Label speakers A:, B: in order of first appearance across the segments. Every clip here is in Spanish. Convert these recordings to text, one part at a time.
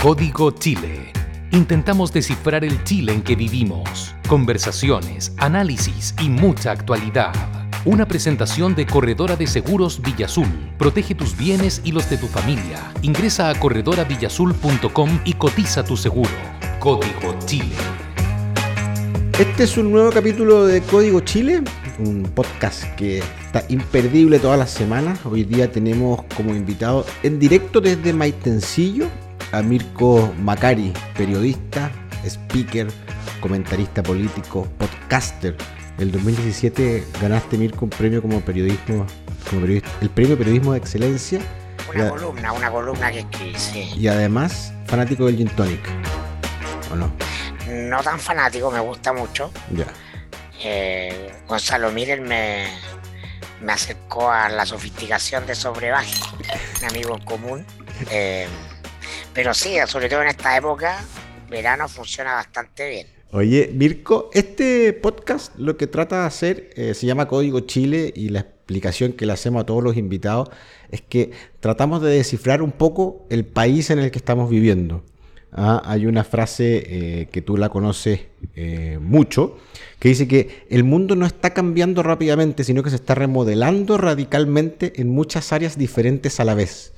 A: Código Chile. Intentamos descifrar el Chile en que vivimos. Conversaciones, análisis y mucha actualidad. Una presentación de Corredora de Seguros Villazul. Protege tus bienes y los de tu familia. Ingresa a corredoravillazul.com y cotiza tu seguro. Código Chile.
B: Este es un nuevo capítulo de Código Chile, un podcast que está imperdible todas las semanas. Hoy día tenemos como invitado en directo desde Maitencillo a Mirko Macari, periodista, speaker, comentarista político, podcaster. El 2017 ganaste Mirko un premio como periodismo, como periodista, el premio Periodismo de Excelencia.
C: Una columna, una columna que escribí.
B: Y además fanático del Gin Tonic. ¿O no?
C: No tan fanático, me gusta mucho.
B: Ya.
C: Eh, Gonzalo Miller me, me acercó a la sofisticación de Sobrebaje, un amigo en común. Eh, pero sí, sobre todo en esta época, verano funciona bastante bien.
B: Oye, Mirko, este podcast lo que trata de hacer eh, se llama Código Chile y la explicación que le hacemos a todos los invitados es que tratamos de descifrar un poco el país en el que estamos viviendo. Ah, hay una frase eh, que tú la conoces eh, mucho, que dice que el mundo no está cambiando rápidamente, sino que se está remodelando radicalmente en muchas áreas diferentes a la vez.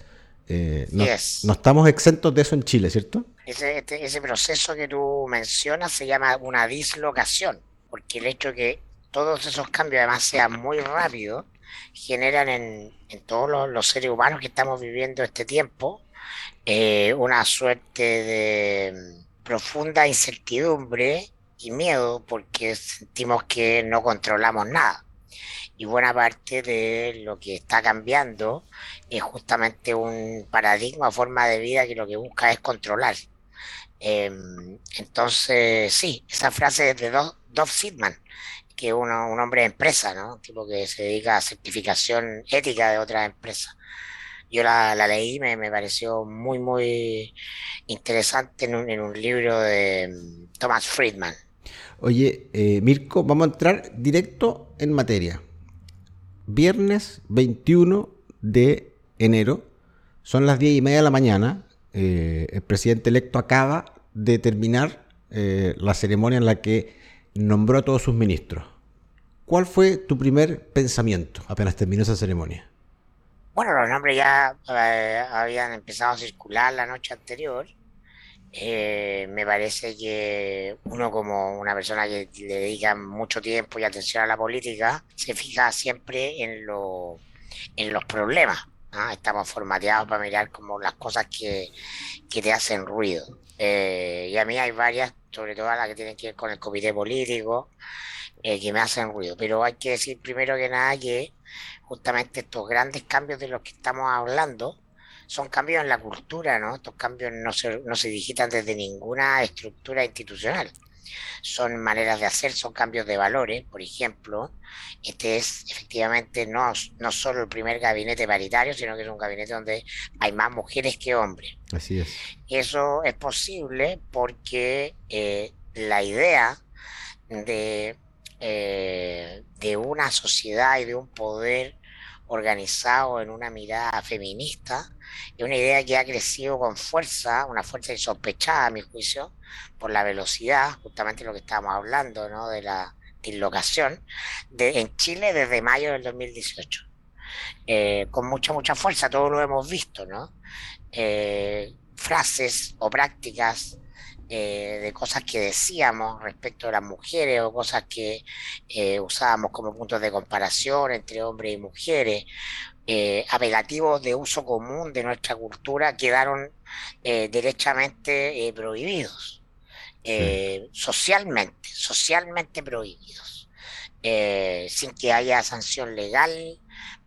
B: Eh, no,
C: Yes.
B: no estamos exentos de eso en Chile, ¿cierto?
C: Ese, este- ese proceso que tú mencionas se llama una dislocación, porque el hecho de que todos esos cambios además sean muy rápidos, generan en, en todos los, los seres humanos que estamos viviendo este tiempo eh, una suerte de mm, profunda incertidumbre y miedo porque sentimos que no controlamos nada. Y buena parte de lo que está cambiando es justamente un paradigma forma de vida que lo que busca es controlar. Em, entonces, sí, esa frase es de Do- Dov Sidman, que es un hombre de empresa, ¿no? Un tipo que se dedica a certificación ética de otras empresas. Yo la, la leí, me, me pareció muy, muy interesante en un, en un libro de mm, Thomas Friedman.
B: Oye, eh, Mirko, vamos a entrar directo en materia. Viernes 21 de enero, son las 10 y media de la mañana. eh, el presidente electo acaba de terminar eh, la ceremonia en la que nombró a todos sus ministros. ¿Cuál fue tu primer pensamiento apenas terminó esa ceremonia?
C: Bueno, los nombres ya eh, habían empezado a circular la noche anterior. Eh, me parece que uno como una persona que le dedica mucho tiempo y atención a la política, se fija siempre en, lo, en los problemas. ¿ah? Estamos formateados para mirar como las cosas que, que te hacen ruido. Eh, y a mí hay varias, sobre todo las que tienen que ver con el comité político, eh, que me hacen ruido. Pero hay que decir primero que nada que justamente estos grandes cambios de los que estamos hablando son cambios en la cultura, ¿no? Estos cambios no se, no se digitan desde ninguna estructura institucional. Son maneras de hacer, son cambios de valores. Por ejemplo, este es efectivamente no, no solo el primer gabinete paritario, sino que es un gabinete donde hay más mujeres que hombres.
B: Así es.
C: Eso es posible porque eh, la idea de, eh, de una sociedad y de un poder organizado en una mirada feminista es una idea que ha crecido con fuerza, una fuerza insospechada a mi juicio, por la velocidad, justamente lo que estábamos hablando, ¿no? de la dislocación, en Chile desde mayo del 2018. Eh, con mucha, mucha fuerza, todos lo hemos visto, ¿no? Eh, frases o prácticas eh, de cosas que decíamos respecto a las mujeres o cosas que eh, usábamos como puntos de comparación entre hombres y mujeres, eh, apelativos de uso común de nuestra cultura quedaron eh, derechamente prohibidos, socialmente, socialmente prohibidos, sin que haya sanción legal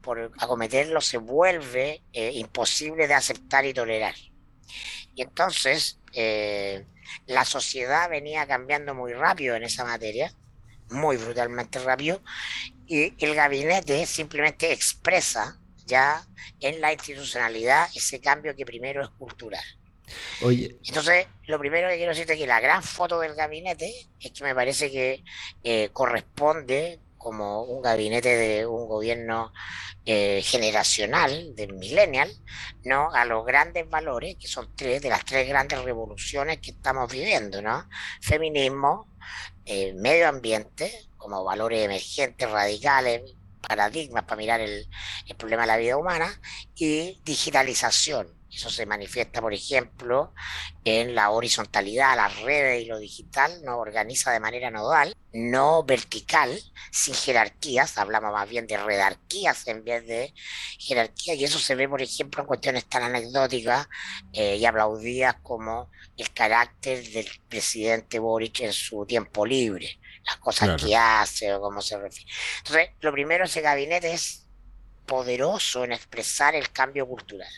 C: por acometerlo se vuelve imposible de aceptar y tolerar. Y entonces eh, la sociedad venía cambiando muy rápido en esa materia, muy brutalmente rápido, y el gabinete simplemente expresa ya en la institucionalidad ese cambio que primero es cultural.
B: Oye,
C: Entonces, lo primero que quiero decirte es que la gran foto del gabinete es que me parece que eh, corresponde como un gabinete de un gobierno eh, generacional, del millennial, ¿no? A los grandes valores, que son tres de las tres grandes revoluciones que estamos viviendo, ¿no? Feminismo, eh, medio ambiente, como valores emergentes, radicales, paradigmas para mirar el, problema de la vida humana, y digitalización, eso se manifiesta, por ejemplo, en la horizontalidad, las redes y lo digital nos organiza de manera nodal, no vertical, sin jerarquías, hablamos más bien de redarquías en vez de jerarquías, y eso se ve, por ejemplo, en cuestiones tan anecdóticas eh, y aplaudidas como el carácter del presidente Boric en su tiempo libre, las cosas que hace o cómo se refiere. Entonces, lo primero, ese gabinete es poderoso en expresar el cambio cultural.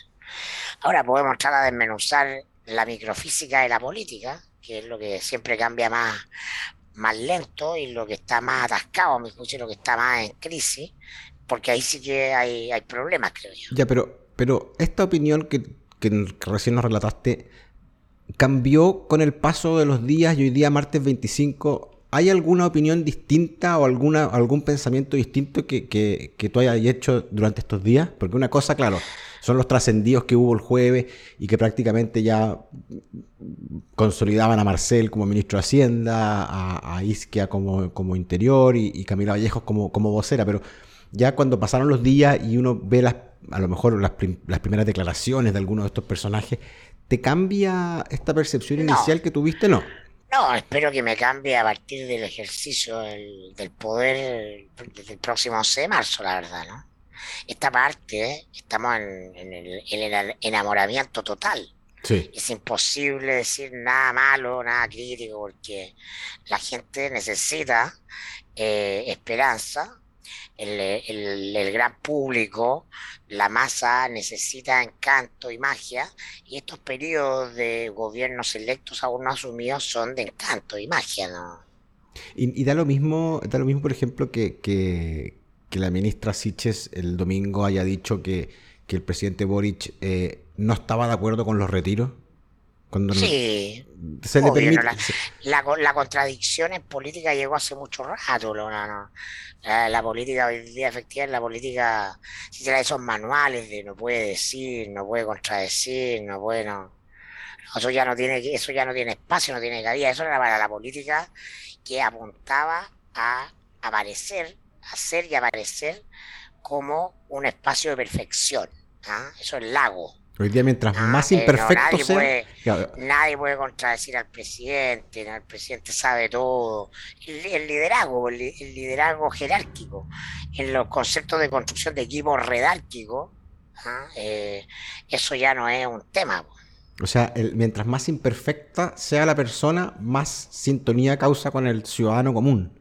C: Ahora podemos entrar a desmenuzar la microfísica de la política, que es lo que siempre cambia más, más lento y lo que está más atascado, me juicio, lo que está más en crisis, porque ahí sí que hay, hay problemas, creo yo.
B: Ya, pero, pero esta opinión que, que recién nos relataste, ¿cambió con el paso de los días y hoy día, martes 25, ¿Hay alguna opinión distinta o alguna, algún pensamiento distinto que, que, que, tú hayas hecho durante estos días? Porque una cosa, claro, son los trascendidos que hubo el jueves y que prácticamente ya consolidaban a Marcel como ministro de Hacienda, a, a Isquia como, como interior y, y, Camila Vallejos como, como vocera, pero ya cuando pasaron los días y uno ve las, a lo mejor las, prim las primeras declaraciones de algunos de estos personajes, ¿te cambia esta percepción no. inicial que tuviste? No.
C: No, espero que me cambie a partir del ejercicio del, del poder desde el próximo 11 de marzo, la verdad, ¿no? esta parte, estamos en, en, el, en, el, enamoramiento total.
B: Sí.
C: Es imposible decir nada malo, nada crítico, porque la gente necesita eh, esperanza, el, el, el, gran público, la masa necesita encanto y magia, y estos periodos de gobiernos electos aún no asumidos son de encanto y magia, ¿no?
B: Y, y da lo mismo, da lo mismo, por ejemplo, que, que, que la ministra Siches el domingo haya dicho que, que el presidente Boric eh, no estaba de acuerdo con los retiros?
C: Cuando sí, se obvio, le permite... no, la, la, la, contradicción en política llegó hace mucho rato. No. La, la, política hoy día, efectivamente, la política, si se esos manuales de no puede decir, no puede contradecir, no puede. No, eso ya no tiene eso ya no tiene espacio, no tiene cabida. Eso era para la política que apuntaba a aparecer hacer y aparecer como un espacio de perfección. ¿ah? Eso es lago.
B: Hoy día, mientras ¿ah? más imperfecto
C: no,
B: sea.
C: Puede, nadie puede contradecir al presidente, el presidente sabe todo. El, el liderazgo, el, el, liderazgo jerárquico, en los conceptos de construcción de equipos redárquicos, ¿ah? eh, eso ya no es un tema.
B: O sea, el, mientras más imperfecta sea la persona, más sintonía causa con el ciudadano común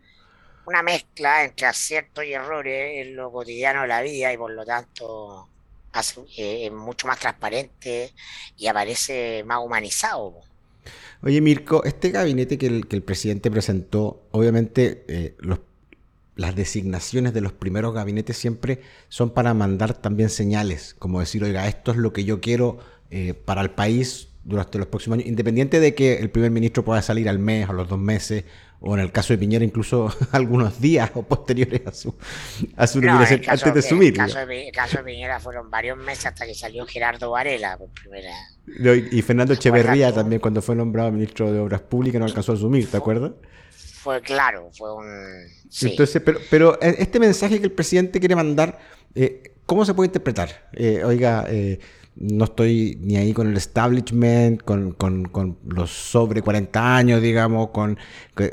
C: una mezcla entre aciertos y errores en lo cotidiano de la vida y por lo tanto hace, eh, es mucho más transparente y aparece más humanizado.
B: Oye Mirko, este gabinete que el, que el presidente presentó, obviamente eh, los, las designaciones de los primeros gabinetes siempre son para mandar también señales, como decir, oiga, esto es lo que yo quiero eh, para el país durante los próximos años, independiente de que el primer ministro pueda salir al mes o a los dos meses o en el caso de Piñera incluso algunos días o posteriores a su, a su nominación
C: no,
B: antes de asumir.
C: El caso de, el caso de Piñera fueron varios meses hasta que salió Gerardo Varela por primera
B: no, y, y, Fernando Echeverría también cuando fue nombrado ministro de Obras Públicas no alcanzó a asumir, ¿te acuerdas?
C: Fue claro, fue un...
B: Sí. Entonces, pero, pero este mensaje que el presidente quiere mandar, eh, ¿cómo se puede interpretar? Eh, oiga, eh, no estoy ni ahí con el establishment, con, con, con, los sobre 40 años, digamos, con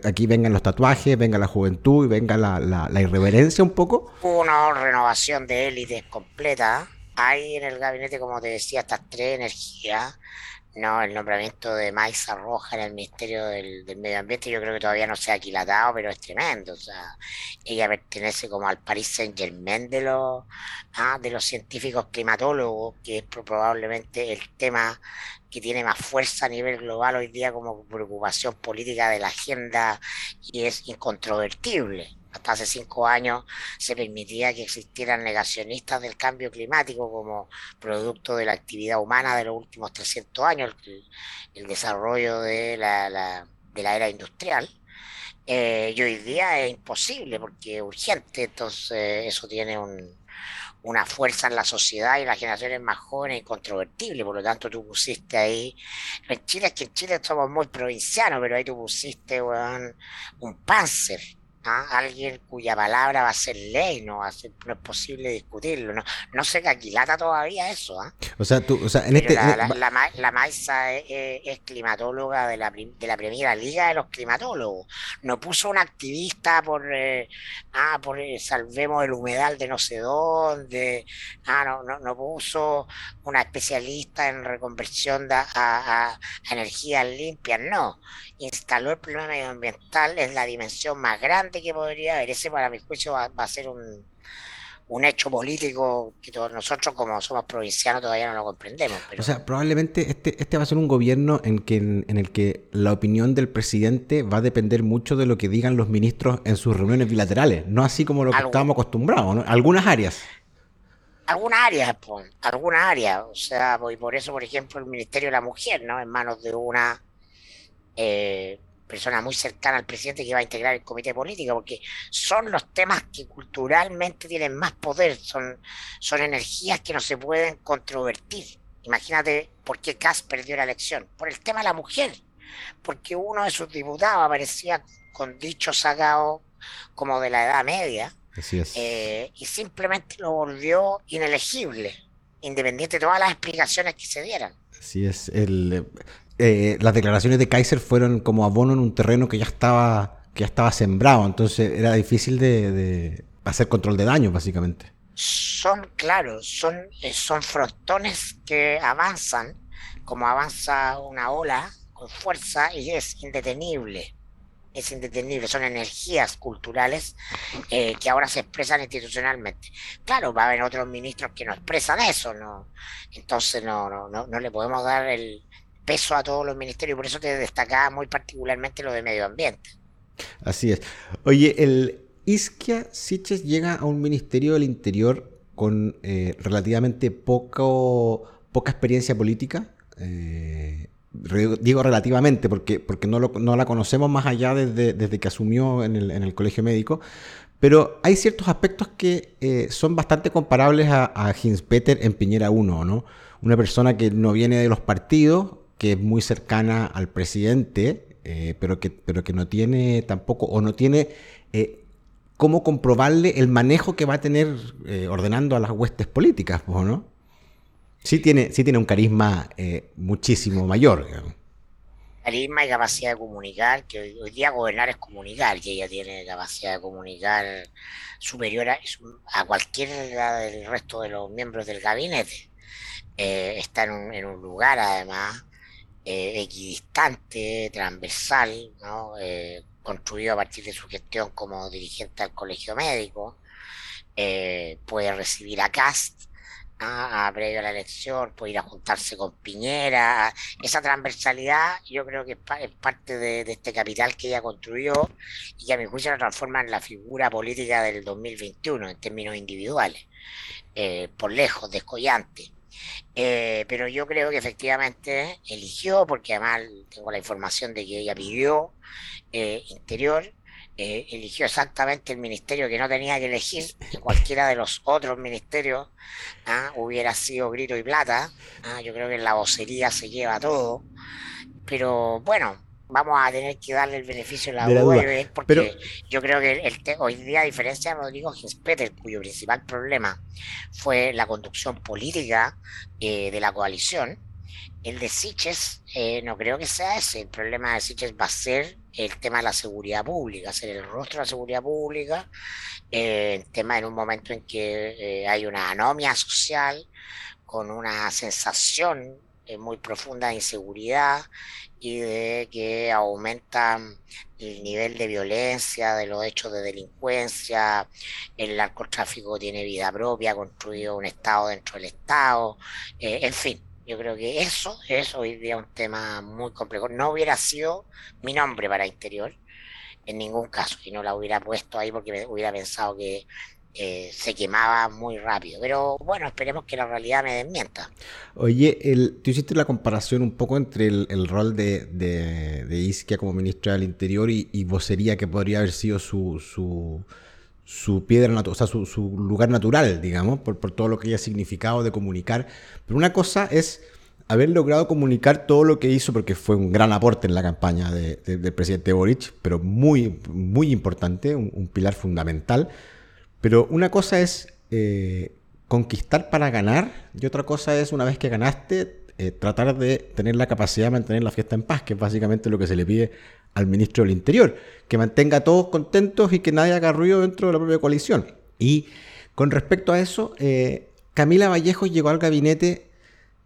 B: aquí vengan los tatuajes, venga la juventud y venga la, la, la irreverencia un poco.
C: Una renovación de élites completa. Hay en el gabinete, como te decía, estas tres energías no, el nombramiento de Maisa Roja en el Ministerio del, del, Medio Ambiente yo creo que todavía no se ha aquilatado, pero es tremendo. O sea, ella pertenece como al Paris Saint Germain de los, ah, de los científicos climatólogos, que es probablemente el tema que tiene más fuerza a nivel global hoy día como preocupación política de la agenda y es incontrovertible hasta hace cinco años se permitía que existieran negacionistas del cambio climático como producto de la actividad humana de los últimos 300 años, el, desarrollo de la, de la era industrial. Eh, y hoy día es imposible porque es urgente, entonces eso tiene una fuerza en la sociedad y las generaciones más jóvenes incontrovertible, por lo tanto tú pusiste ahí, en Chile es que en Chile somos muy provincianos, pero ahí tú pusiste un panzer, ¿ah? alguien cuya palabra va a ser ley, no va a ser, no es posible discutirlo, no, no se caquilata todavía eso, ¿ah?
B: O sea, tú, o sea, en este,
C: la, la, la, Maiza es, climatóloga de la, de la primera liga de los climatólogos. No puso un activista por, eh, ah, por eh, salvemos el humedal de no sé dónde, ah, no, no, no puso una especialista en reconversión de, a, a, energías limpias, no. Instaló el problema medioambiental en la dimensión más grande que podría haber. Ese para mi juicio va a ser un un hecho político que todos nosotros como somos provincianos todavía no lo comprendemos.
B: O sea, probablemente este, este va a ser un gobierno en, que, en, el que la opinión del presidente va a depender mucho de lo que digan los ministros en sus reuniones bilaterales, no así como lo que estábamos acostumbrados, ¿no? Algunas áreas.
C: Algunas áreas, pues, algunas áreas. O sea, y por eso, por ejemplo, el Ministerio de la Mujer, ¿no? En manos de una... Eh, persona muy cercana al presidente que va a integrar el comité político, porque son los temas que culturalmente tienen más poder, son, son energías que no se pueden controvertir. Imagínate por qué Kass perdió la elección, por el tema de la mujer, porque uno de sus diputados aparecía con dichos sacados como de la Edad Media, eh, y simplemente lo volvió inelegible, independiente de todas las explicaciones que se dieran.
B: Así es, el, eh, las declaraciones de Kaiser fueron como abono en un terreno que ya estaba, que ya estaba sembrado, entonces era difícil de, hacer control de daño, básicamente.
C: Son, claro, son, eh, son frontones que avanzan, como avanza una ola con fuerza y es indetenible. Es indetenible, son energías culturales eh, que ahora se expresan institucionalmente. Claro, va a haber otros ministros que no expresan eso, ¿no? Entonces no, no, no, no le podemos dar el, peso a todos los ministerios, por eso te destacaba muy particularmente lo de medio ambiente.
B: Así es. Oye, el Isquia Siches llega a un ministerio del Interior con eh, relativamente poco, poca experiencia política. Eh, digo relativamente porque, porque no, no, la conocemos más allá desde, desde que asumió en el, en el, colegio médico, pero hay ciertos aspectos que eh, son bastante comparables a, a Peter en Piñera 1, ¿no? Una persona que no viene de los partidos, que es muy cercana al presidente, eh, pero, que, pero que no tiene tampoco, o no tiene eh, cómo comprobarle el manejo que va a tener eh, ordenando a las huestes políticas, ¿no? Sí tiene, sí tiene un carisma muchísimo mayor.
C: Carisma y capacidad de comunicar, que hoy, día gobernar es comunicar, que ella tiene capacidad de comunicar superior a, cualquiera del resto de los miembros del gabinete. está en en un lugar, además, eh, equidistante, transversal, ¿no? Eh, construido a partir de su gestión como dirigente del colegio médico, eh, puede recibir a Cast a previo a la elección, puede ir a juntarse con Piñera, esa transversalidad yo creo que es, parte de, este capital que ella construyó y que a mi juicio lo transforma en la figura política del 2021 en términos individuales, por lejos, descollante. Eh, pero yo creo que efectivamente eligió, porque además tengo la información de que ella pidió eh, interior, eh, eligió exactamente el ministerio que no tenía que elegir, que cualquiera de los otros ministerios ¿ah? hubiera sido grito y plata. ¿ah? Yo creo que en la vocería se lleva todo. Pero bueno, vamos a tener que darle el beneficio de la, duda, porque yo creo que el, hoy día, a diferencia de Rodrigo Ginspeter, cuyo principal problema fue la conducción política eh, de la coalición, el de Siches eh, no creo que sea ese. El problema de Siches va a ser el tema de la seguridad pública, ser el rostro de la seguridad pública, eh, el tema en un momento en que hay una anomia social, con una sensación muy profunda de inseguridad y de que aumenta el nivel de violencia, de los hechos de delincuencia, el narcotráfico tiene vida propia, construido un Estado dentro del Estado, eh, en fin, yo creo que eso es hoy día un tema muy complejo. No hubiera sido mi nombre para Interior en ningún caso, y no la hubiera puesto ahí porque hubiera pensado que eh, se quemaba muy rápido. Pero bueno, esperemos que la realidad me desmienta.
B: Oye, el, tú hiciste la comparación un poco entre el, rol de, de, Isquia como ministra del Interior y, vocería que podría haber sido su, su, su piedra, o sea, su, su, lugar natural, digamos, por, por todo lo que ella ha significado de comunicar. Pero una cosa es haber logrado comunicar todo lo que hizo, porque fue un gran aporte en la campaña del presidente Boric, pero muy, muy importante, un, pilar fundamental. Pero una cosa es eh, conquistar para ganar y otra cosa es, una vez que ganaste, eh, tratar de tener la capacidad de mantener la fiesta en paz, que es básicamente lo que se le pide al ministro del Interior, que mantenga a todos contentos y que nadie haga ruido dentro de la propia coalición. Y con respecto a eso, eh, Camila Vallejo llegó al gabinete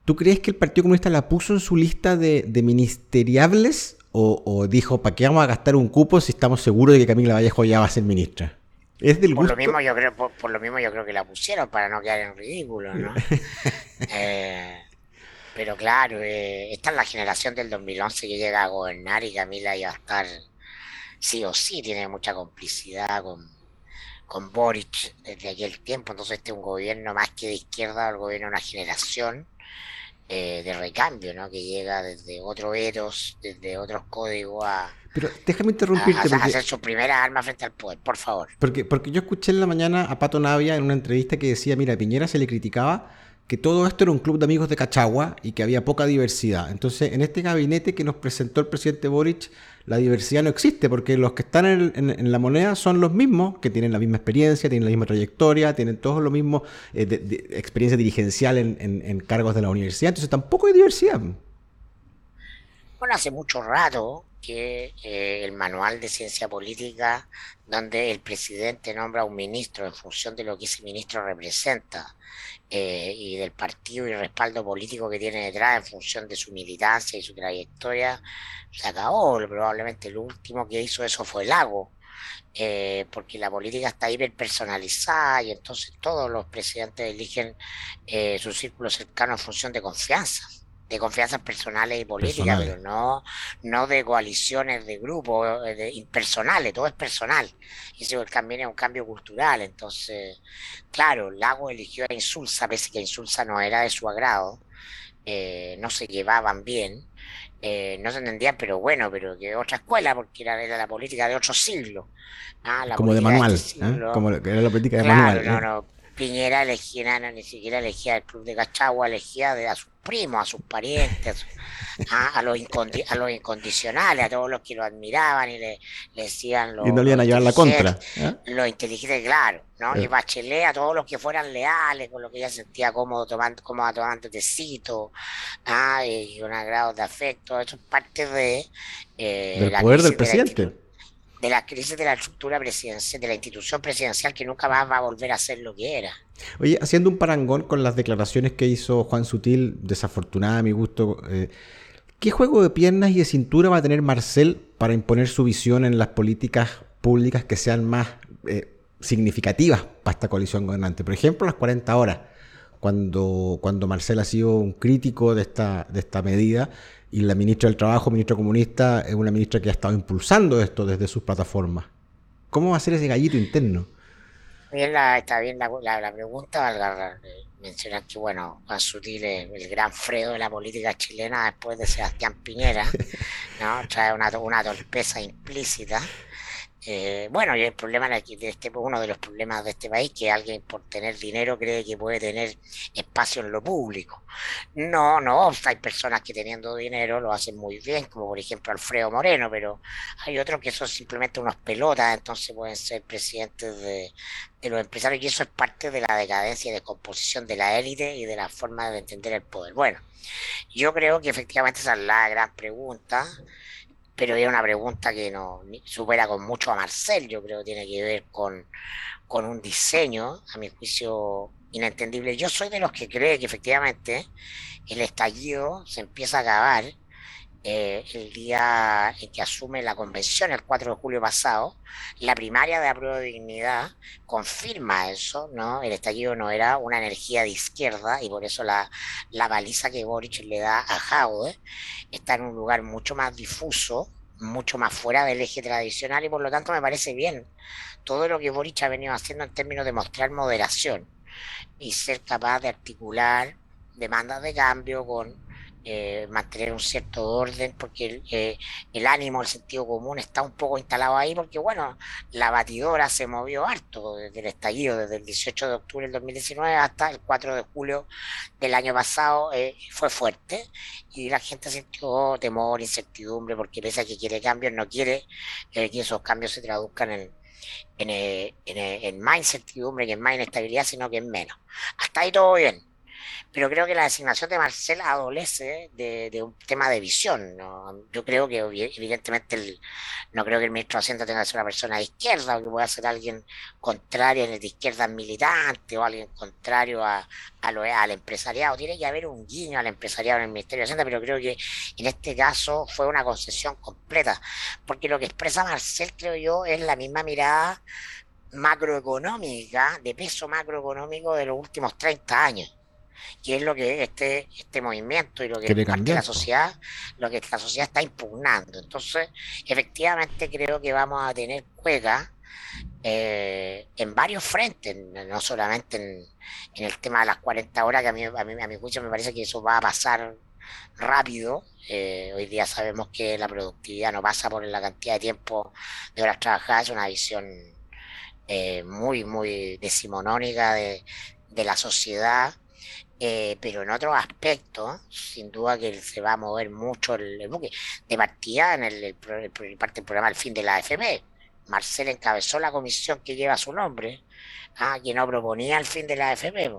B: ¿Tú crees que el Partido Comunista la puso en su lista de, ministeriables o, dijo, ¿para qué vamos a gastar un cupo si estamos seguros de que Camila Vallejo ya va a ser ministra?
C: ¿Es del por, Lo mismo yo creo, por, lo mismo yo creo que la pusieron para no quedar en ridículo, ¿no? Eh, pero claro, eh, esta es la generación del 2011 que llega a gobernar y Camila iba a estar, sí o sí, tiene mucha complicidad con, con Boric desde aquel tiempo, entonces este es un gobierno más que de izquierda, el gobierno de una generación eh, de recambio, ¿no? Que llega desde otro eros, desde otros códigos a...
B: Pero déjame interrumpirte.
C: A, hacer su primera arma frente al poder, por favor.
B: Porque, porque yo escuché en la mañana a Pato Navia en una entrevista que decía, mira, Piñera se le criticaba que todo esto era un club de amigos de Cachagua y que había poca diversidad. Entonces, en este gabinete que nos presentó el presidente Boric, la diversidad no existe, porque los que están en, la moneda son los mismos, que tienen la misma experiencia, tienen la misma trayectoria, tienen todos lo mismo, eh, de, experiencia dirigencial en, cargos de la universidad, entonces tampoco hay diversidad.
C: Bueno, hace mucho rato que eh, el manual de ciencia política, donde el presidente nombra a un ministro en función de lo que ese ministro representa eh, y del partido y respaldo político que tiene detrás en función de su militancia y su trayectoria, se acabó. Probablemente el último que hizo eso fue Lago, eh, porque la política está hiper personalizada y entonces todos los presidentes eligen su círculo cercano en función de confianza de confianzas personales y políticas, pero no, no de coaliciones de grupos de, impersonales, todo es personal. Y eso también es un cambio cultural. Entonces, claro, Lago eligió a Insulsa, pese que Insulsa no era de su agrado, eh, no se llevaban bien, eh, no se entendían, pero bueno, pero que otra escuela, porque era, era la política de otro siglo.
B: Ah, como de manual, este ¿eh? como era la política de manual.
C: No, no, Piñera elegía, no, ni siquiera elegía el club de Cachagua, elegía de, a sus primos, a sus parientes, a, los, a los incondicionales, a todos los que lo admiraban y le, decían
B: los. Y no le iban a llevar la contra.
C: ¿eh? Los inteligentes, claro, ¿no? Y Bachelet a todos los que fueran leales, con lo que ella sentía cómodo tomando, cómoda tomando tecito, ¿ah? y un agrado de afecto, eso es parte de.
B: Eh, del poder del presidente
C: de la crisis de la estructura presidencial, de la institución presidencial que nunca va a volver a ser lo que era.
B: Oye, haciendo un parangón con las declaraciones que hizo Juan Sutil, desafortunada a mi gusto, eh, ¿qué juego de piernas y de cintura va a tener Marcel para imponer su visión en las políticas públicas que sean más eh, significativas para esta coalición gobernante? Por ejemplo, las 40 horas, cuando, cuando Marcel ha sido un crítico de esta, de esta medida y la ministra del Trabajo, ministra comunista, es una ministra que ha estado impulsando esto desde sus plataformas. ¿Cómo va a ser ese gallito interno?
C: Bien la, está bien la, la, pregunta, al mencionar que, bueno, Juan Sutil es el gran Fredo de la política chilena después de Sebastián Piñera, ¿no? Trae una, una torpeza implícita eh, bueno, y el problema de este, uno de los problemas de este país que alguien por tener dinero cree que puede tener espacio en lo público. No, no, hay personas que teniendo dinero lo hacen muy bien, como por ejemplo Alfredo Moreno, pero hay otros que son simplemente unos pelotas, entonces pueden ser presidentes de, de los empresarios y eso es parte de la decadencia y descomposición de la élite y de la forma de entender el poder. Bueno, yo creo que efectivamente esa es la gran pregunta pero es una pregunta que no supera con mucho a Marcel, yo creo que tiene que ver con, con un diseño, a mi juicio, inentendible. Yo soy de los que cree que efectivamente el estallido se empieza a acabar eh, el día en que asume la convención, el 4 de julio pasado, la primaria de apruebo de dignidad confirma eso, ¿no? El estallido no era una energía de izquierda y por eso la, la baliza que Boric le da a Jaude está en un lugar mucho más difuso, mucho más fuera del eje tradicional y por lo tanto me parece bien todo lo que Boric ha venido haciendo en términos de mostrar moderación y ser capaz de articular demandas de cambio con eh, mantener un cierto orden, porque eh, el, ánimo, el sentido común está un poco instalado ahí, porque bueno, la batidora se movió harto desde el estallido, desde el 18 de octubre del 2019 hasta el 4 de julio del año pasado, eh, fue fuerte y la gente sintió temor, incertidumbre, porque pese a que quiere cambios, no quiere que esos cambios se traduzcan en, en, en, en, más incertidumbre, que en más inestabilidad, sino que en menos. Hasta ahí todo bien pero creo que la designación de Marcel adolece de, un tema de visión. Yo creo que evidentemente el, no creo que el ministro de Hacienda tenga que ser una persona de izquierda o que pueda ser alguien contrario de izquierda militante o alguien contrario a, al empresariado. Tiene que haber un guiño al empresariado en el Ministerio de Hacienda, pero creo que en este caso fue una concesión completa, porque lo que expresa Marcel, creo yo, es la misma mirada macroeconómica, de peso macroeconómico de los últimos 30 años y es lo que este, este movimiento y lo que la sociedad, lo que la sociedad está impugnando. Entonces, efectivamente creo que vamos a tener juega eh, en varios frentes, no solamente en, el tema de las 40 horas, que a mí, a mí, a mi juicio me parece que eso va a pasar rápido. Eh, hoy día sabemos que la productividad no pasa por la cantidad de tiempo de horas trabajadas, es una visión eh, muy, muy decimonónica de, de la sociedad eh, pero en otros aspectos, sin duda que se va a mover mucho el, buque. De partida, en el, parte del programa El fin de la AFP, Marcel encabezó la comisión que lleva su nombre, ah, que no proponía el fin de la AFP.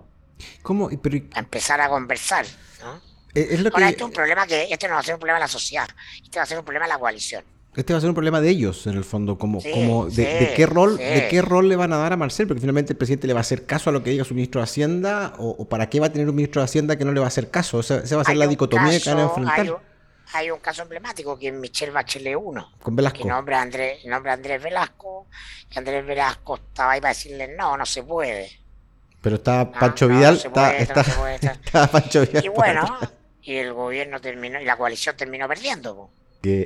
B: ¿Cómo? Pero...
C: A empezar a conversar. ¿no? Es lo Ahora, este es un problema que este no va a ser un problema de la sociedad, este va a ser un problema de la coalición.
B: Este va a ser un problema de ellos, en el fondo, como, como de, qué rol, de qué rol le van a dar a Marcel, porque finalmente el presidente le va a hacer caso a lo que diga su ministro de Hacienda, o, para qué va a tener un ministro de Hacienda que no le va a hacer caso. O sea, esa va a ser la dicotomía que van a enfrentar.
C: Hay un, caso emblemático que es Michelle Bachelet 1.
B: Con Velasco.
C: Que nombra a Andrés, nombra Andrés Velasco, que Andrés Velasco estaba ahí para decirle, no, no se puede.
B: Pero está Pancho Vidal, está, Pancho Vidal.
C: Y bueno, y el gobierno terminó, y la coalición terminó perdiendo.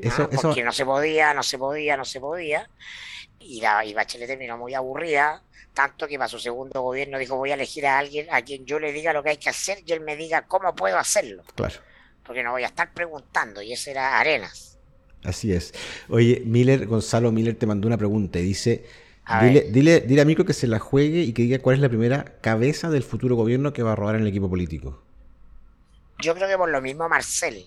B: Ah,
C: porque no se podía, no se podía, no se podía. Y, la, y Bachelet terminó muy aburrida, tanto que para su segundo gobierno dijo voy a elegir a alguien a quien yo le diga lo que hay que hacer y él me diga cómo puedo hacerlo.
B: Claro.
C: Porque no voy a estar preguntando, y ese era Arenas.
B: Así es. Oye, Miller, Gonzalo Miller te mandó una pregunta y dice, dile, dile, dile a Mico que se la juegue y que diga cuál es la primera cabeza del futuro gobierno que va a robar en el equipo político.
C: Yo creo que por lo mismo Marcel,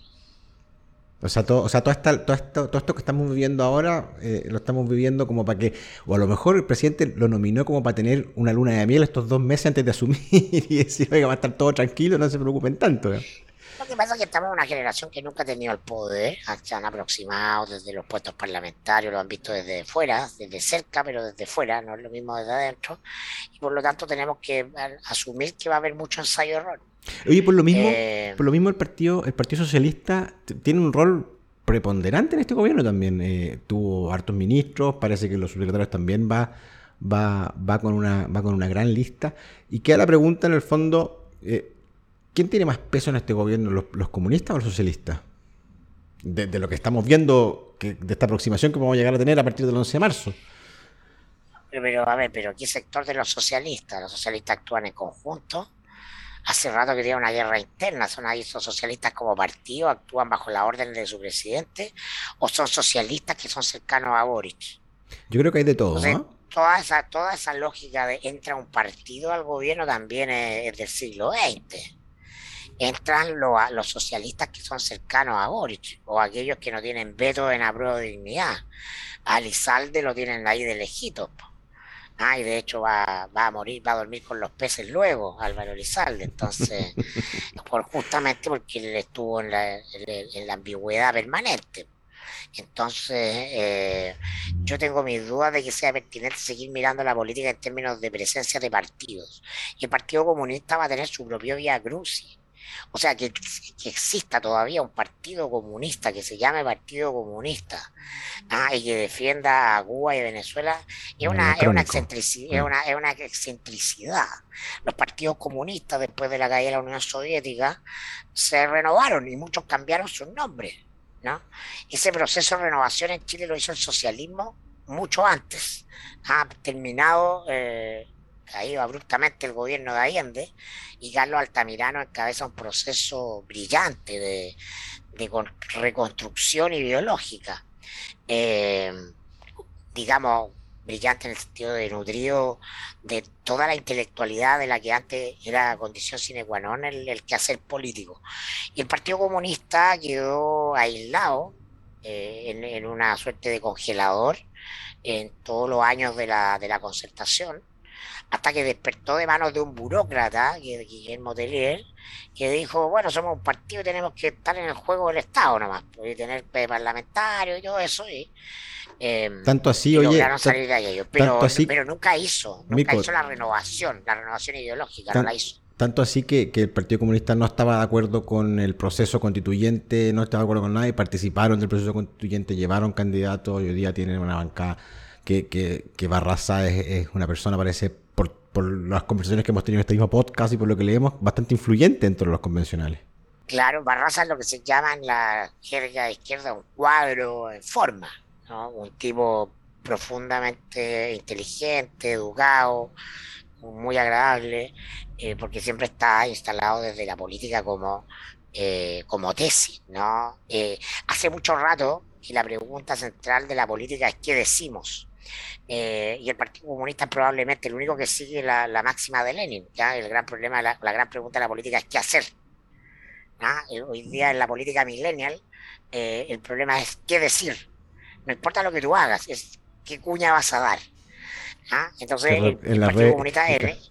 B: o sea, todo, o sea todo, esto, todo, esto, que estamos viviendo ahora eh, lo estamos viviendo como para que, o a lo mejor el presidente lo nominó como para tener una luna de miel estos dos meses antes de asumir y decir, oiga, va a estar todo tranquilo, no se preocupen tanto.
C: Lo que pasa es que estamos en una generación que nunca ha tenido el poder, se han aproximado desde los puestos parlamentarios, lo han visto desde fuera, desde cerca, pero desde fuera, no es lo mismo desde adentro, y por lo tanto tenemos que asumir que va a haber mucho ensayo-error.
B: Oye, por lo mismo, eh, por lo mismo el partido, el Partido Socialista tiene un rol preponderante en este gobierno también. Eh, tuvo hartos ministros, parece que los subsecretarios también va, va, va con una, va con una gran lista. Y queda la pregunta en el fondo, eh, ¿quién tiene más peso en este gobierno, los, comunistas o los socialistas? De, lo que estamos viendo, que, de esta aproximación que vamos a llegar a tener a partir del 11 de marzo.
C: Pero, a ver, pero ¿qué sector de los socialistas? ¿Los socialistas actúan en conjunto? Hace rato que tiene una guerra interna, son ahí son socialistas como partido, actúan bajo la orden de su presidente, o son socialistas que son cercanos a Boric.
B: Yo creo que hay de todo,
C: Toda esa, toda esa lógica de entra un partido al gobierno también es, del siglo XX. Entran los socialistas que son cercanos a Boric, o aquellos que no tienen veto en apruebo de dignidad. A Lizalde lo tienen ahí de lejitos. Ah, y de hecho va, va, a morir, va a dormir con los peces luego, Álvaro Elizalde. Entonces, por, justamente porque él estuvo en la, en, la ambigüedad permanente. Entonces, eh, yo tengo mis dudas de que sea pertinente seguir mirando la política en términos de presencia de partidos. Y el Partido Comunista va a tener su propio vía crucis. O sea, que, exista todavía un partido comunista que se llame Partido Comunista ah, y que defienda a Cuba y Venezuela es una, es una, excentricidad, es, una, es una excentricidad. Los partidos comunistas, después de la caída de la Unión Soviética, se renovaron y muchos cambiaron sus nombres. ¿no? Ese proceso de renovación en Chile lo hizo el socialismo mucho antes. Ha terminado, eh, caído abruptamente el gobierno de Allende y Carlos Altamirano encabeza un proceso brillante de, reconstrucción ideológica. Eh, digamos, brillante en el sentido de nutrido de toda la intelectualidad de la que antes era condición sine qua non el, quehacer político. Y el Partido Comunista quedó aislado eh, en, una suerte de congelador en todos los años de la, de la concertación, hasta que despertó de manos de un burócrata, Guillermo Tellier, que dijo, bueno, somos un partido y tenemos que estar en el juego del Estado nomás, pues, y tener parlamentario y todo eso, y
B: Em, tanto así, oye.
C: pero, pero nunca hizo, nunca hizo la renovación, la renovación ideológica, no la hizo.
B: Tanto así que, el Partido Comunista no estaba de acuerdo con el proceso constituyente, no estaba de acuerdo con nada y participaron del proceso constituyente, llevaron candidatos y hoy día tienen una bancada que, que, Barraza es, una persona, parece, por, por las conversaciones que hemos tenido en este mismo podcast y por lo que leemos, bastante influyente entre los convencionales.
C: Claro, Barraza es lo que se llama en la jerga de izquierda un cuadro en forma un tipo profundamente inteligente, educado, muy agradable, eh, porque siempre está instalado desde la política como, eh, como tesis, ¿no? Eh, hace mucho rato que la pregunta central de la política es qué decimos. Y el Partido Comunista es probablemente el único que sigue la, máxima de Lenin. ¿ya? El gran problema, la, gran pregunta de la política es qué hacer. Hoy día en la política millennial, el problema es qué decir no importa lo que tú hagas, es qué cuña vas a dar. ¿Ah? Entonces,
B: el, Partido Comunista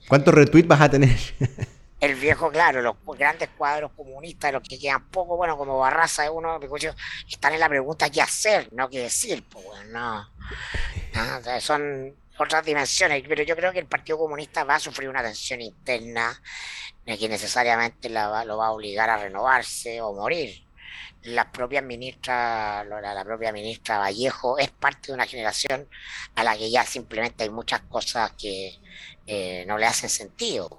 B: ¿Cuántos retweets vas a tener?
C: el viejo, claro, los grandes cuadros comunistas, los que quedan poco, bueno, como Barraza de uno, están en la pregunta qué hacer, no qué decir, pues no. son otras dimensiones, pero yo creo que el Partido Comunista va a sufrir una tensión interna que necesariamente lo va a obligar a renovarse o morir la propia ministra, la, propia ministra Vallejo es parte de una generación a la que ya simplemente hay muchas cosas que eh, no le hacen sentido.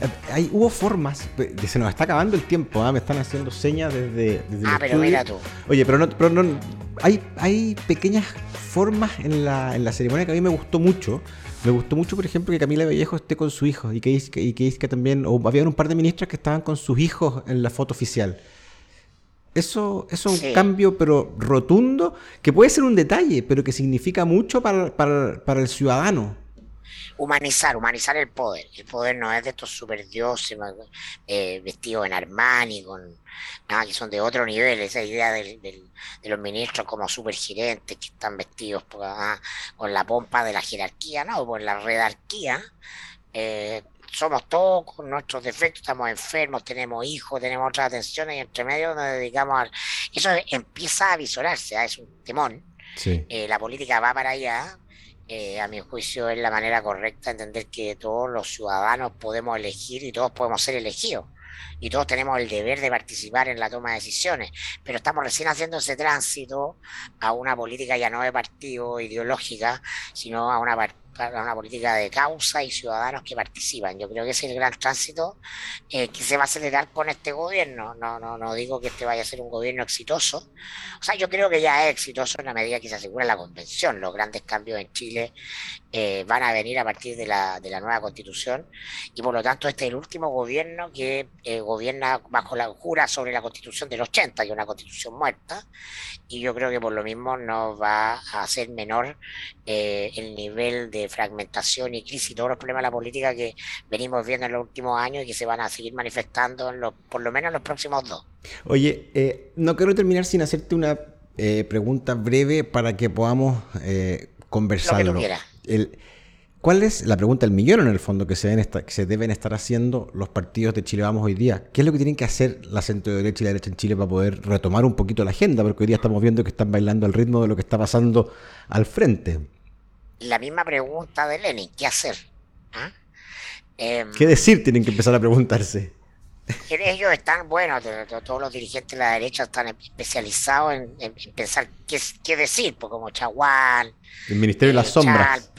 B: Eh, hay, hubo formas, se nos está acabando el tiempo, ¿ah? me están haciendo señas desde,
C: Ah, pero mira tú.
B: Oye, pero no, pero no hay, hay pequeñas formas en la, en la ceremonia que a mí me gustó mucho. Me gustó mucho, por ejemplo, que Camila Vallejo esté con su hijo y que, y que, que también, o había un par de ministras que estaban con sus hijos en la foto oficial. Eso, es un cambio, pero rotundo, que puede ser un detalle, pero que significa mucho para, para, el ciudadano.
C: Humanizar, humanizar el poder. El poder no es de estos superdioses eh, vestidos en Armani, con, nada, que son de otro nivel. Esa idea de los ministros como supergerentes que están vestidos ah, con la pompa de la jerarquía, no, por la redarquía. Eh, somos todos con nuestros defectos, estamos enfermos, tenemos hijos, tenemos otras atenciones y entre medio nos dedicamos a... Eso empieza a visorarse, ¿ah? es un temón. Eh, la política va para allá. Eh, a mi juicio es la manera correcta entender que todos los ciudadanos podemos elegir y todos podemos ser elegidos y todos tenemos el deber de participar en la toma de decisiones, pero estamos recién haciendo ese tránsito a una política ya no de partido ideológica, sino a una una política de causa y ciudadanos que participan. Yo creo que ese es el gran tránsito eh, que se va a acelerar con este gobierno. No, no, no digo que este vaya a ser un gobierno exitoso. O sea, yo creo que ya es exitoso en la medida que se asegura la convención. Los grandes cambios en Chile eh, van a venir a partir de la, de la nueva constitución y por lo tanto este es el último gobierno que eh, gobierna bajo la jura sobre la constitución del 80, que es una constitución muerta, y yo creo que por lo mismo no va a hacer menor el nivel de fragmentación y crisis y todos los problemas de la política que venimos viendo en los últimos años y que se van a seguir manifestando en los, por lo menos en los próximos dos.
B: Oye, eh, no quiero terminar sin hacerte una eh, pregunta breve para que podamos eh, conversarlo. El, ¿Cuál es la pregunta del millón en el fondo que se, deben estar, que se deben estar haciendo los partidos de Chile Vamos hoy día? ¿Qué es lo que tienen que hacer la centro derecha y la derecha en Chile para poder retomar un poquito la agenda? Porque hoy día estamos viendo que están bailando al ritmo de lo que está pasando al frente
C: la misma pregunta de Lenin, ¿qué hacer? ¿Ah?
B: Em, ¿Qué decir? Tienen que empezar a preguntarse.
C: Ellos están, bueno, todos los dirigentes de la derecha están especializados en, pensar qué, qué, decir, pues como Chaguán,
B: el Ministerio de las eh, Sombras.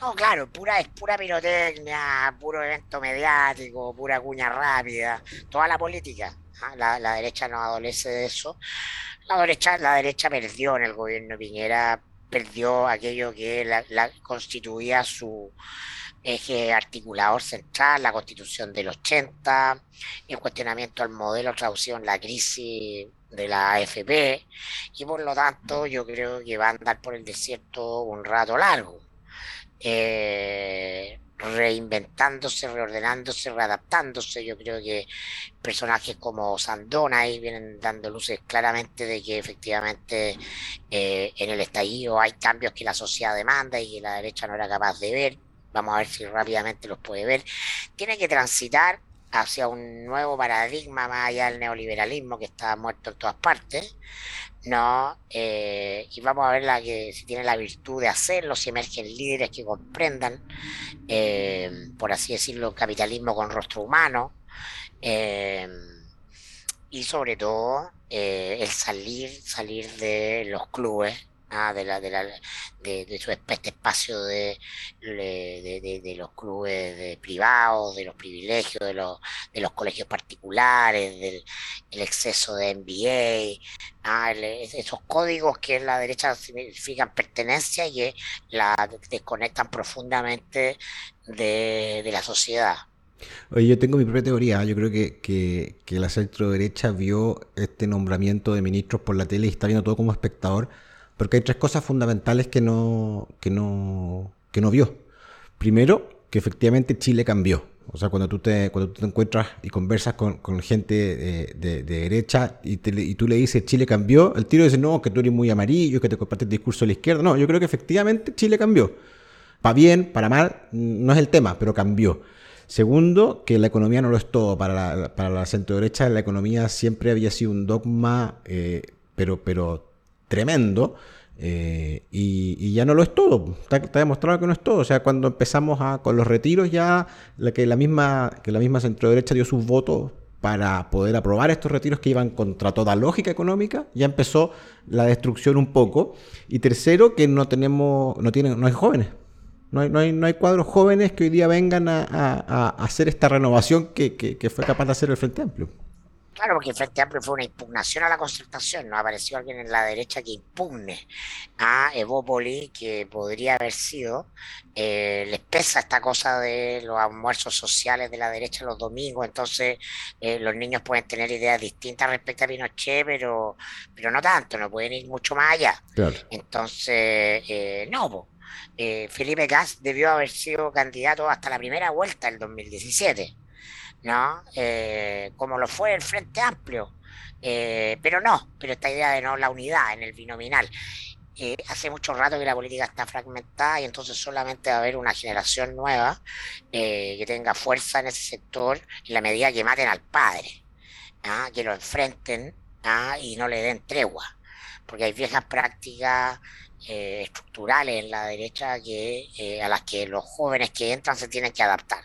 C: No, claro, pura, es pura pirotecnia, puro evento mediático, pura cuña rápida, toda la política. ¿ah? La, la, derecha no adolece de eso. La derecha, la derecha perdió en el gobierno de Piñera, perdió aquello que la, constituía su eje articulador central, la constitución del 80, el cuestionamiento al modelo traducido en la crisis de la AFP, y por lo tanto yo creo que va a andar por el desierto un rato largo. Eh, reinventándose, reordenándose, readaptándose. Yo creo que personajes como Sandona ahí vienen dando luces claramente de que efectivamente eh, en el estallido hay cambios que la sociedad demanda y que la derecha no era capaz de ver. Vamos a ver si rápidamente los puede ver. Tiene que transitar hacia un nuevo paradigma más allá del neoliberalismo que está muerto en todas partes, ¿no? Eh, y vamos a ver si tiene la virtud de hacerlo, si emergen líderes que comprendan, eh, por así decirlo, capitalismo con rostro humano, eh, y sobre todo el salir, salir de los clubes de, la, de, su este espacio de, los clubes privados, de los privilegios, de los, colegios particulares, del el exceso de MBA, esos códigos que en la derecha significan pertenencia y que la desconectan profundamente de, la sociedad.
B: Oye, yo tengo mi propia teoría. Yo creo que, que, que la centro derecha vio este nombramiento de ministros por la tele y está viendo todo como espectador porque hay tres cosas fundamentales que no, que no, que no vio. Primero, que efectivamente Chile cambió. O sea, cuando tú te, cuando tú te encuentras y conversas con, con gente de, derecha y, tú le dices Chile cambió, el tiro dice, no, que tú eres muy amarillo, que te compartes el discurso de la izquierda. No, yo creo que efectivamente Chile cambió. Para bien, para mal, no es el tema, pero cambió. Segundo, que la economía no lo es todo. Para la, para la centro derecha, la economía siempre había sido un dogma, eh, pero, pero tremendo. Eh, y, ya no lo es todo, está, demostrado que no es todo. O sea, cuando empezamos a, con los retiros, ya la, que, la misma, que la misma centro derecha dio sus votos para poder aprobar estos retiros que iban contra toda lógica económica, ya empezó la destrucción un poco. Y tercero, que no tenemos, no tienen, no hay jóvenes. No hay, no hay, no hay cuadros jóvenes que hoy día vengan a, hacer esta renovación que, que fue capaz de hacer el Frente Amplio.
C: Claro, porque el Frente Amplio fue una impugnación a la concertación, no apareció alguien en la derecha que impugne a Evópoli, que podría haber sido, eh, les pesa esta cosa de los almuerzos sociales de la derecha los domingos, entonces eh, los niños pueden tener ideas distintas respecto a Pinochet, pero, pero no tanto, no pueden ir mucho más allá. Entonces, eh, no, Felipe Gas debió haber sido candidato hasta la primera vuelta del 2017 ¿no? Eh, como lo fue el Frente Amplio. Eh, pero no, pero esta idea de no la unidad en el binominal. Eh, hace mucho rato que la política está fragmentada y entonces solamente va a haber una generación nueva que tenga fuerza en ese sector en la medida que maten al padre, ¿ah? que lo enfrenten ¿ah? y no le den tregua, porque hay viejas prácticas estructurales en la derecha que, a las que los jóvenes que entran se tienen que adaptar.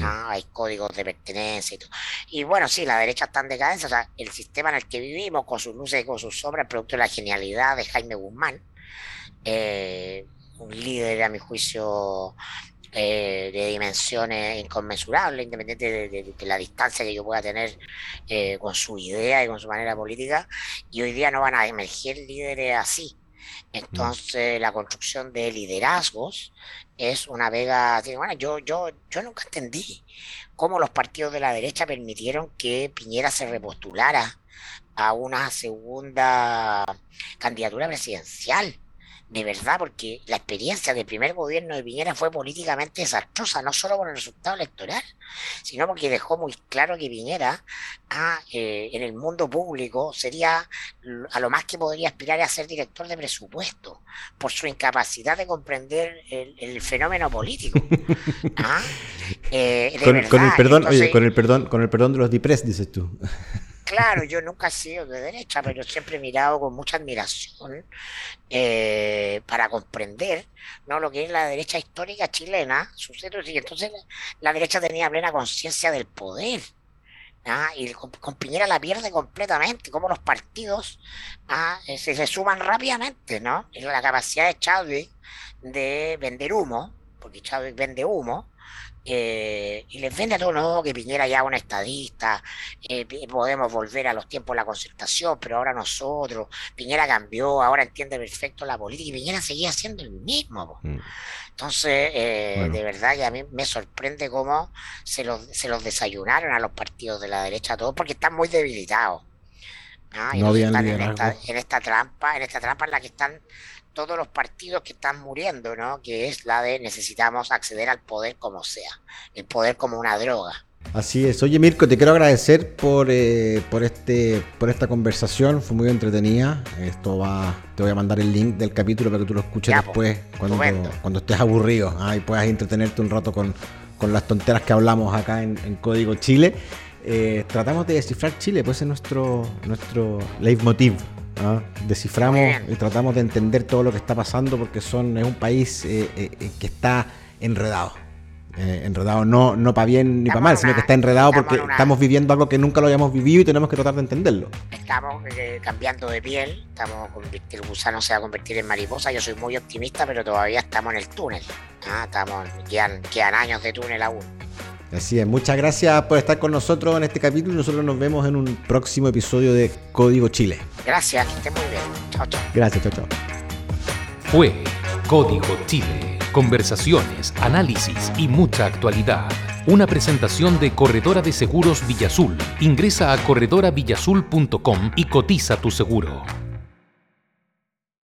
C: Ah, hay códigos de pertenencia y todo. Y bueno, sí, la derecha está en decadencia. O sea, el sistema en el que vivimos, con sus luces y con sus sombras, producto de la genialidad de Jaime Guzmán, eh, un líder, a mi juicio, eh, de dimensiones inconmensurables, independiente de, la distancia que yo pueda tener eh, con su idea y con su manera política. Y hoy día no van a emerger líderes así. Entonces, la construcción de liderazgos es una vega. Bueno, yo, yo, yo nunca entendí cómo los partidos de la derecha permitieron que Piñera se repostulara a una segunda candidatura presidencial de verdad, porque la experiencia del primer gobierno de Piñera fue políticamente desastrosa, no solo por el resultado electoral, sino porque dejó muy claro que Piñera ah, eh, en el mundo público sería a lo más que podría aspirar a ser director de presupuesto, por su incapacidad de comprender el, fenómeno político. ¿Ah?
B: Eh, con, el perdón, oye, con el perdón, con el perdón de los DIPRES, dices tú.
C: Claro, yo nunca he sido de derecha, pero siempre he mirado con mucha admiración eh, para comprender ¿no? lo que es la derecha histórica chilena. Y entonces la, derecha tenía plena conciencia del poder. ¿ah? Y con, Piñera la pierde completamente, como los partidos ¿ah? eh, se, se, suman rápidamente, ¿no? La capacidad de Chadwick de vender humo, porque Chadwick vende humo, eh, y les vende a todos, no, que Piñera ya es un estadista, eh, podemos volver a los tiempos de la concertación, pero ahora nosotros, Piñera cambió, ahora entiende perfecto la política, y Piñera seguía siendo el mismo. Mm. Entonces, eh, de verdad que a mí me sorprende cómo se los, se los desayunaron a los partidos de la derecha, todos porque están muy debilitados. No, están en esta, en esta trampa, en esta trampa en la que están todos los partidos que están muriendo, ¿no? Que es la de necesitamos acceder al poder como sea, el poder como una droga.
B: Así es. Oye, Mirko, te quiero agradecer por, eh, por, este, por esta conversación. Fue muy entretenida. Esto va, te voy a mandar el link del capítulo para que tú lo escuches después, cuando, cuando estés aburrido y puedas entretenerte un rato con, las tonteras que hablamos acá en, Código Chile. Eh, tratamos de descifrar Chile, pues es nuestro, nuestro leitmotiv. ¿Ah? Desciframos y tratamos de entender todo lo que está pasando porque son, es un país eh, eh, que está enredado. Eh, enredado no, no para bien ni para mal, sino que está enredado porque estamos viviendo algo que nunca lo habíamos vivido y tenemos que tratar de entenderlo.
C: Estamos cambiando de piel, estamos el gusano se va a convertir en mariposa. Yo soy muy optimista, pero todavía estamos en el túnel. ¿ah? Estamos, quedan, quedan años de túnel aún.
B: Así es, muchas gracias por estar con nosotros en este capítulo y nosotros nos vemos en un próximo episodio de Código Chile.
C: Gracias, que estén muy bien. Chao, chao.
B: Gracias, chao, chao.
A: Fue Código Chile. Conversaciones, análisis y mucha actualidad. Una presentación de Corredora de Seguros Villazul. Ingresa a corredoravillazul.com y cotiza tu seguro.